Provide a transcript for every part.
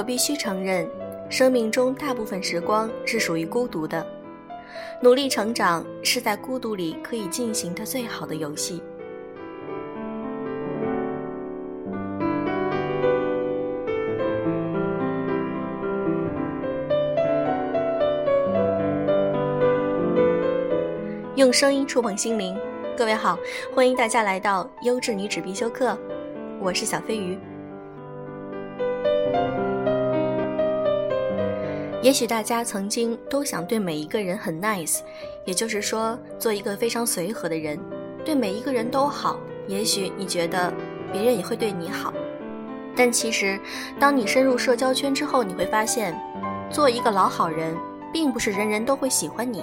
我必须承认，生命中大部分时光是属于孤独的。努力成长是在孤独里可以进行的最好的游戏。用声音触碰心灵，各位好，欢迎大家来到优质女纸必修课，我是小飞鱼。也许大家曾经都想对每一个人很 nice，也就是说做一个非常随和的人，对每一个人都好。也许你觉得别人也会对你好，但其实当你深入社交圈之后，你会发现，做一个老好人，并不是人人都会喜欢你。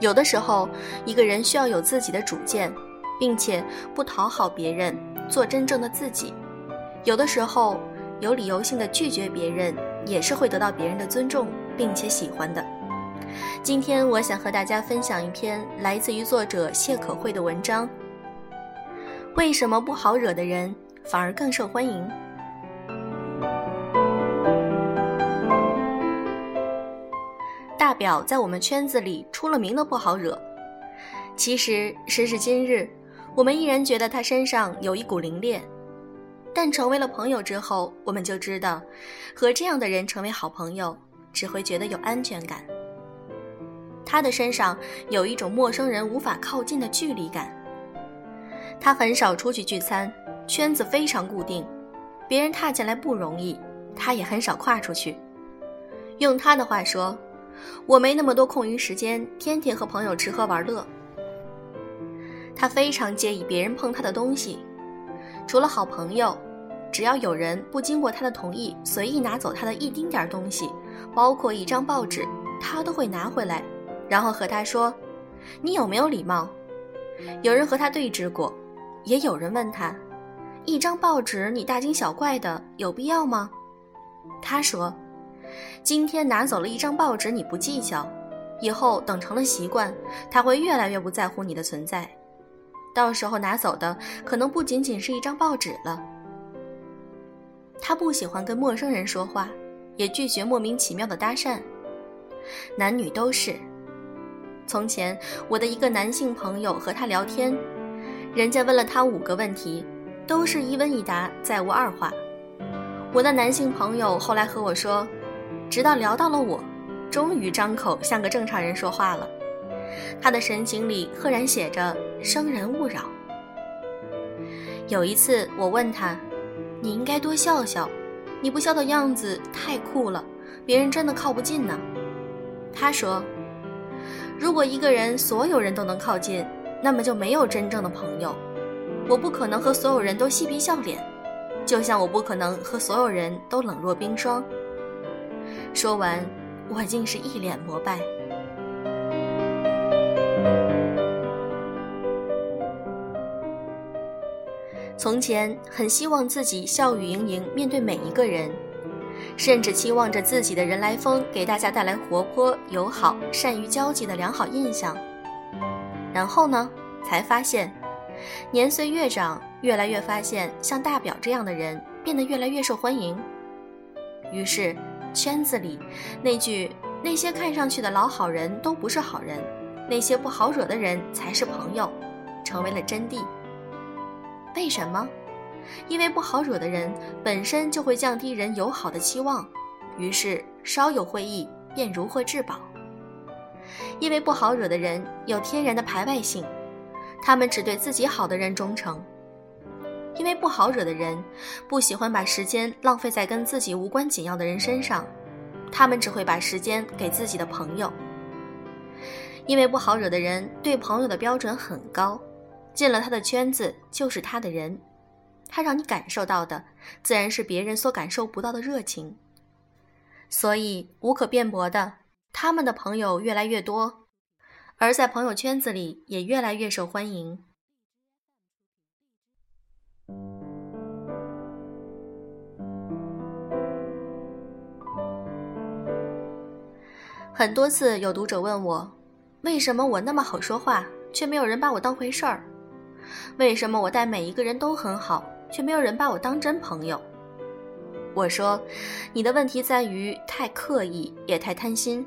有的时候，一个人需要有自己的主见，并且不讨好别人，做真正的自己。有的时候，有理由性的拒绝别人，也是会得到别人的尊重。并且喜欢的。今天我想和大家分享一篇来自于作者谢可慧的文章。为什么不好惹的人反而更受欢迎？大表在我们圈子里出了名的不好惹。其实时至今日，我们依然觉得他身上有一股凌冽。但成为了朋友之后，我们就知道，和这样的人成为好朋友。只会觉得有安全感。他的身上有一种陌生人无法靠近的距离感。他很少出去聚餐，圈子非常固定，别人踏进来不容易，他也很少跨出去。用他的话说：“我没那么多空余时间，天天和朋友吃喝玩乐。”他非常介意别人碰他的东西，除了好朋友。只要有人不经过他的同意，随意拿走他的一丁点东西，包括一张报纸，他都会拿回来，然后和他说：“你有没有礼貌？”有人和他对峙过，也有人问他：“一张报纸你大惊小怪的，有必要吗？”他说：“今天拿走了一张报纸，你不计较，以后等成了习惯，他会越来越不在乎你的存在，到时候拿走的可能不仅仅是一张报纸了。”他不喜欢跟陌生人说话，也拒绝莫名其妙的搭讪。男女都是。从前，我的一个男性朋友和他聊天，人家问了他五个问题，都是一问一答，再无二话。我的男性朋友后来和我说，直到聊到了我，终于张口像个正常人说话了。他的神情里赫然写着“生人勿扰”。有一次，我问他。你应该多笑笑，你不笑的样子太酷了，别人真的靠不近呢。他说：“如果一个人所有人都能靠近，那么就没有真正的朋友。我不可能和所有人都嬉皮笑脸，就像我不可能和所有人都冷若冰霜。”说完，我竟是一脸膜拜。从前很希望自己笑语盈盈面对每一个人，甚至期望着自己的人来疯给大家带来活泼、友好、善于交际的良好印象。然后呢，才发现，年岁越长，越来越发现像大表这样的人变得越来越受欢迎。于是，圈子里那句“那些看上去的老好人都不是好人，那些不好惹的人才是朋友”，成为了真谛。为什么？因为不好惹的人本身就会降低人友好的期望，于是稍有会意便如获至宝。因为不好惹的人有天然的排外性，他们只对自己好的人忠诚。因为不好惹的人不喜欢把时间浪费在跟自己无关紧要的人身上，他们只会把时间给自己的朋友。因为不好惹的人对朋友的标准很高。进了他的圈子就是他的人，他让你感受到的自然是别人所感受不到的热情。所以无可辩驳的，他们的朋友越来越多，而在朋友圈子里也越来越受欢迎。很多次有读者问我，为什么我那么好说话，却没有人把我当回事儿？为什么我待每一个人都很好，却没有人把我当真朋友？我说：“你的问题在于太刻意，也太贪心。”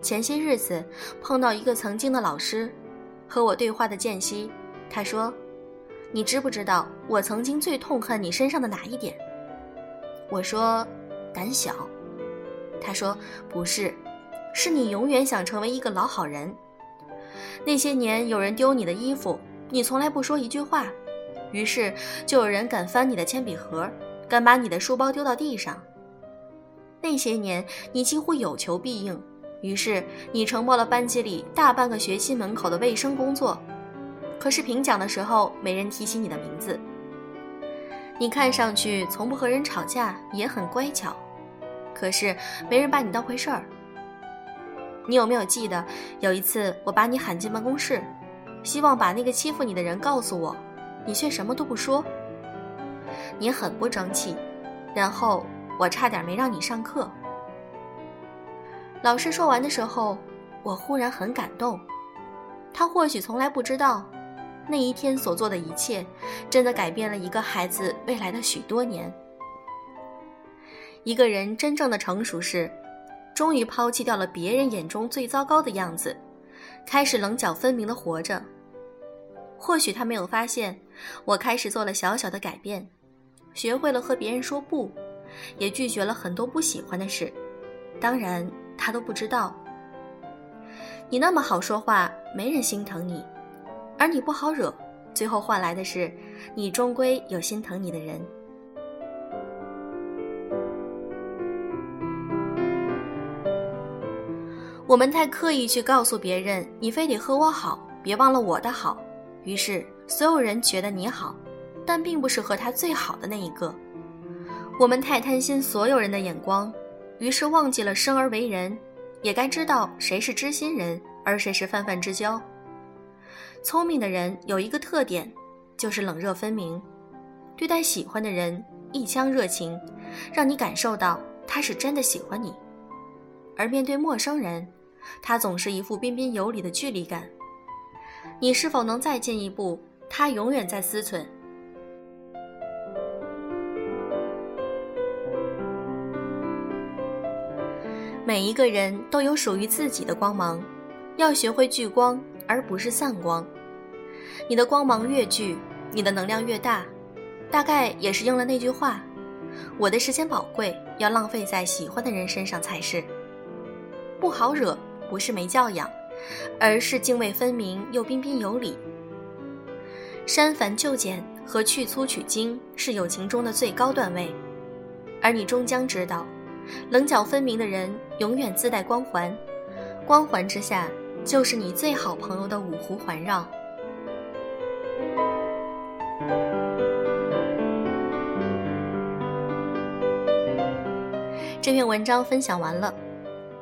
前些日子碰到一个曾经的老师，和我对话的间隙，他说：“你知不知道我曾经最痛恨你身上的哪一点？”我说：“胆小。”他说：“不是，是你永远想成为一个老好人。那些年有人丢你的衣服，你从来不说一句话，于是就有人敢翻你的铅笔盒。”敢把你的书包丢到地上。那些年，你几乎有求必应，于是你承包了班级里大半个学期门口的卫生工作。可是评奖的时候，没人提起你的名字。你看上去从不和人吵架，也很乖巧，可是没人把你当回事儿。你有没有记得有一次我把你喊进办公室，希望把那个欺负你的人告诉我，你却什么都不说？你很不争气，然后我差点没让你上课。老师说完的时候，我忽然很感动。他或许从来不知道，那一天所做的一切，真的改变了一个孩子未来的许多年。一个人真正的成熟是，终于抛弃掉了别人眼中最糟糕的样子，开始棱角分明的活着。或许他没有发现，我开始做了小小的改变。学会了和别人说不，也拒绝了很多不喜欢的事，当然他都不知道。你那么好说话，没人心疼你；而你不好惹，最后换来的是你终归有心疼你的人。我们太刻意去告诉别人，你非得和我好，别忘了我的好，于是所有人觉得你好。但并不是和他最好的那一个。我们太贪心所有人的眼光，于是忘记了生而为人，也该知道谁是知心人，而谁是泛泛之交。聪明的人有一个特点，就是冷热分明。对待喜欢的人一腔热情，让你感受到他是真的喜欢你；而面对陌生人，他总是一副彬彬有礼的距离感。你是否能再进一步？他永远在思忖。每一个人都有属于自己的光芒，要学会聚光，而不是散光。你的光芒越聚，你的能量越大。大概也是应了那句话：“我的时间宝贵，要浪费在喜欢的人身上才是。”不好惹，不是没教养，而是泾渭分明又彬彬有礼。删繁就简和去粗取精是友情中的最高段位，而你终将知道。棱角分明的人永远自带光环，光环之下就是你最好朋友的五湖环绕。这篇文章分享完了，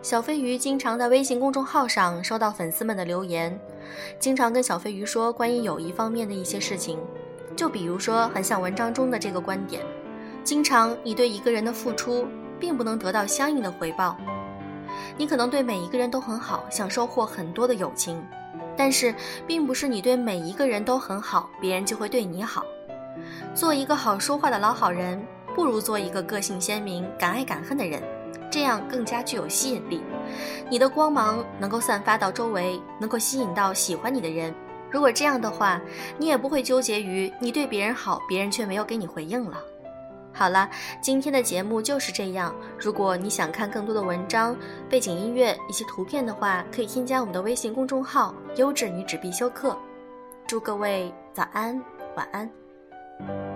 小飞鱼经常在微信公众号上收到粉丝们的留言，经常跟小飞鱼说关于友谊方面的一些事情，就比如说很像文章中的这个观点，经常你对一个人的付出。并不能得到相应的回报。你可能对每一个人都很好，想收获很多的友情，但是并不是你对每一个人都很好，别人就会对你好。做一个好说话的老好人，不如做一个个性鲜明、敢爱敢恨的人，这样更加具有吸引力。你的光芒能够散发到周围，能够吸引到喜欢你的人。如果这样的话，你也不会纠结于你对别人好，别人却没有给你回应了。好了，今天的节目就是这样。如果你想看更多的文章、背景音乐以及图片的话，可以添加我们的微信公众号“优质女纸必修课”。祝各位早安，晚安。